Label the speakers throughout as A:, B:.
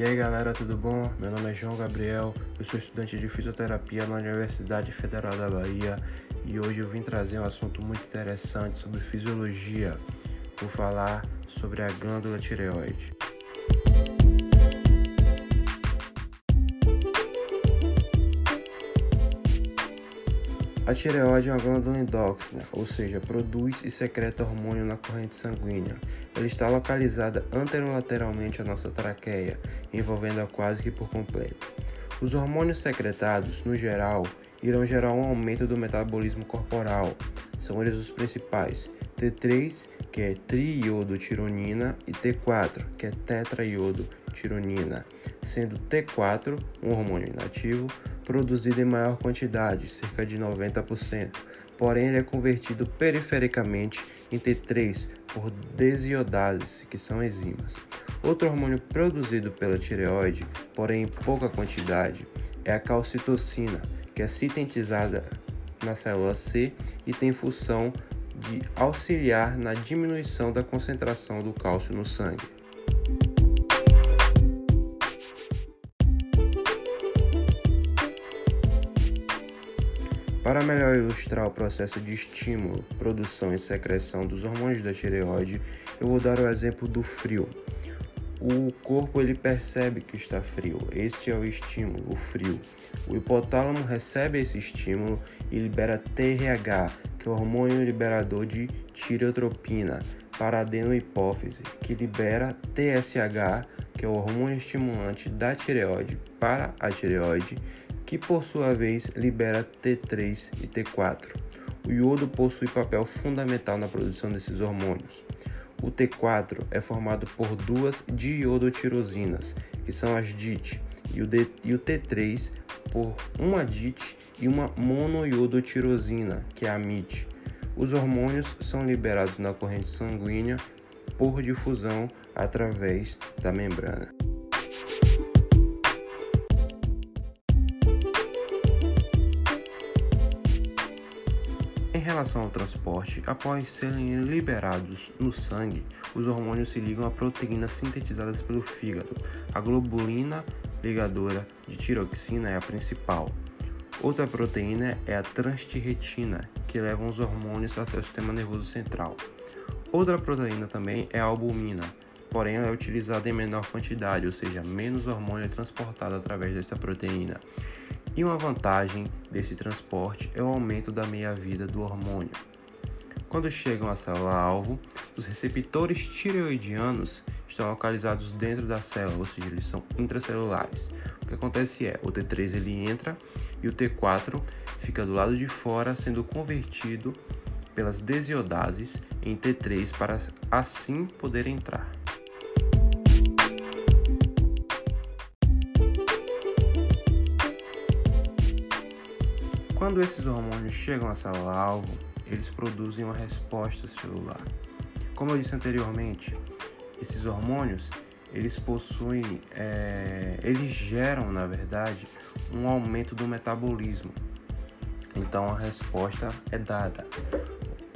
A: E aí galera, tudo bom? Meu nome é João Gabriel, eu sou estudante de fisioterapia na Universidade Federal da Bahia e hoje eu vim trazer um assunto muito interessante sobre fisiologia. Vou falar sobre a glândula tireoide. A tireoide é uma glândula endócrina, ou seja, produz e secreta hormônio na corrente sanguínea. Ela está localizada anterolateralmente à nossa traqueia, envolvendo-a quase que por completo. Os hormônios secretados, no geral, irão gerar um aumento do metabolismo corporal. São eles os principais: T3, que é triiodotironina, e T4, que é tetraiodotironina, sendo T4 um hormônio inativo produzido em maior quantidade, cerca de 90%, porém ele é convertido perifericamente em T3 por desiodases, que são enzimas. Outro hormônio produzido pela tireoide, porém em pouca quantidade, é a calcitocina, que é sintetizada na célula C e tem função de auxiliar na diminuição da concentração do cálcio no sangue. Para melhor ilustrar o processo de estímulo, produção e secreção dos hormônios da tireoide, eu vou dar o exemplo do frio. O corpo ele percebe que está frio. Este é o estímulo, o frio. O hipotálamo recebe esse estímulo e libera TRH, que é o hormônio liberador de tireotropina, para a adenohipófise, que libera TSH, que é o hormônio estimulante da tireoide para a tireoide, que por sua vez libera T3 e T4. O iodo possui papel fundamental na produção desses hormônios. O T4 é formado por duas diiodotirosinas, que são as DIT, e o, D, e o T3 por uma DIT e uma monoiodotirosina, que é a MIT. Os hormônios são liberados na corrente sanguínea por difusão através da membrana. Relação ao transporte, após serem liberados no sangue, os hormônios se ligam a proteínas sintetizadas pelo fígado. A globulina ligadora de tiroxina é a principal. Outra proteína é a transtirretina, que leva os hormônios até o sistema nervoso central. Outra proteína também é a albumina, porém ela é utilizada em menor quantidade, ou seja, menos hormônio é transportado através dessa proteína. E uma vantagem desse transporte é o aumento da meia-vida do hormônio. Quando chegam à célula-alvo, os receptores tireoidianos estão localizados dentro da célula, ou seja, eles são intracelulares. O que acontece é, o T3 ele entra e o T4 fica do lado de fora, sendo convertido pelas desiodases em T3 para assim poder entrar. Quando esses hormônios chegam à célula-alvo, eles produzem uma resposta celular. Como eu disse anteriormente, esses hormônios eles possuem, é, eles geram na verdade um aumento do metabolismo. Então a resposta é dada.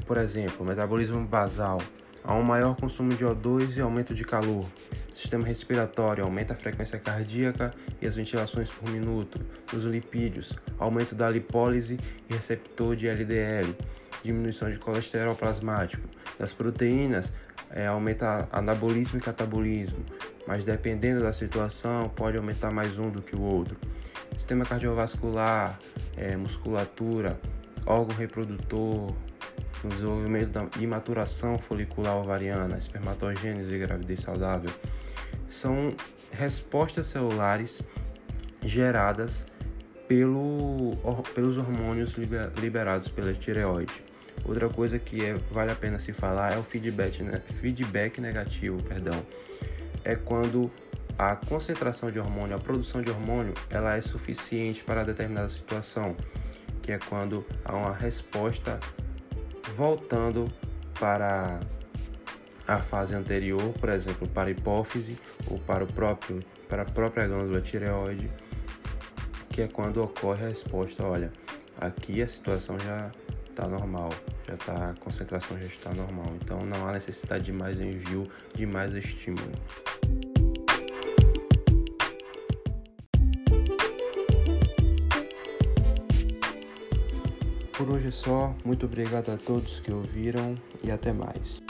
A: Por exemplo, metabolismo basal, há um maior consumo de O2 e aumento de calor. Sistema respiratório aumenta a frequência cardíaca e as ventilações por minuto. Os lipídios, aumento da lipólise e receptor de LDL, diminuição de colesterol plasmático. Das proteínas, é, aumenta anabolismo e catabolismo, mas dependendo da situação, pode aumentar mais um do que o outro. Sistema cardiovascular, é, musculatura, órgão reprodutor, desenvolvimento da, e maturação folicular ovariana, espermatogênese e gravidez saudável são respostas celulares geradas pelo, pelos hormônios liberados pela tireoide. Outra coisa que é, vale a pena se falar é o feedback, né? feedback negativo, perdão. É quando a concentração de hormônio, a produção de hormônio, ela é suficiente para determinada situação, que é quando há uma resposta voltando para a fase anterior, por exemplo, para a hipófise ou para, o próprio, para a própria glândula tireoide, que é quando ocorre a resposta, olha, aqui a situação já está normal, já tá, a concentração já está normal, então não há necessidade de mais envio de mais estímulo. Por hoje é só, muito obrigado a todos que ouviram e até mais.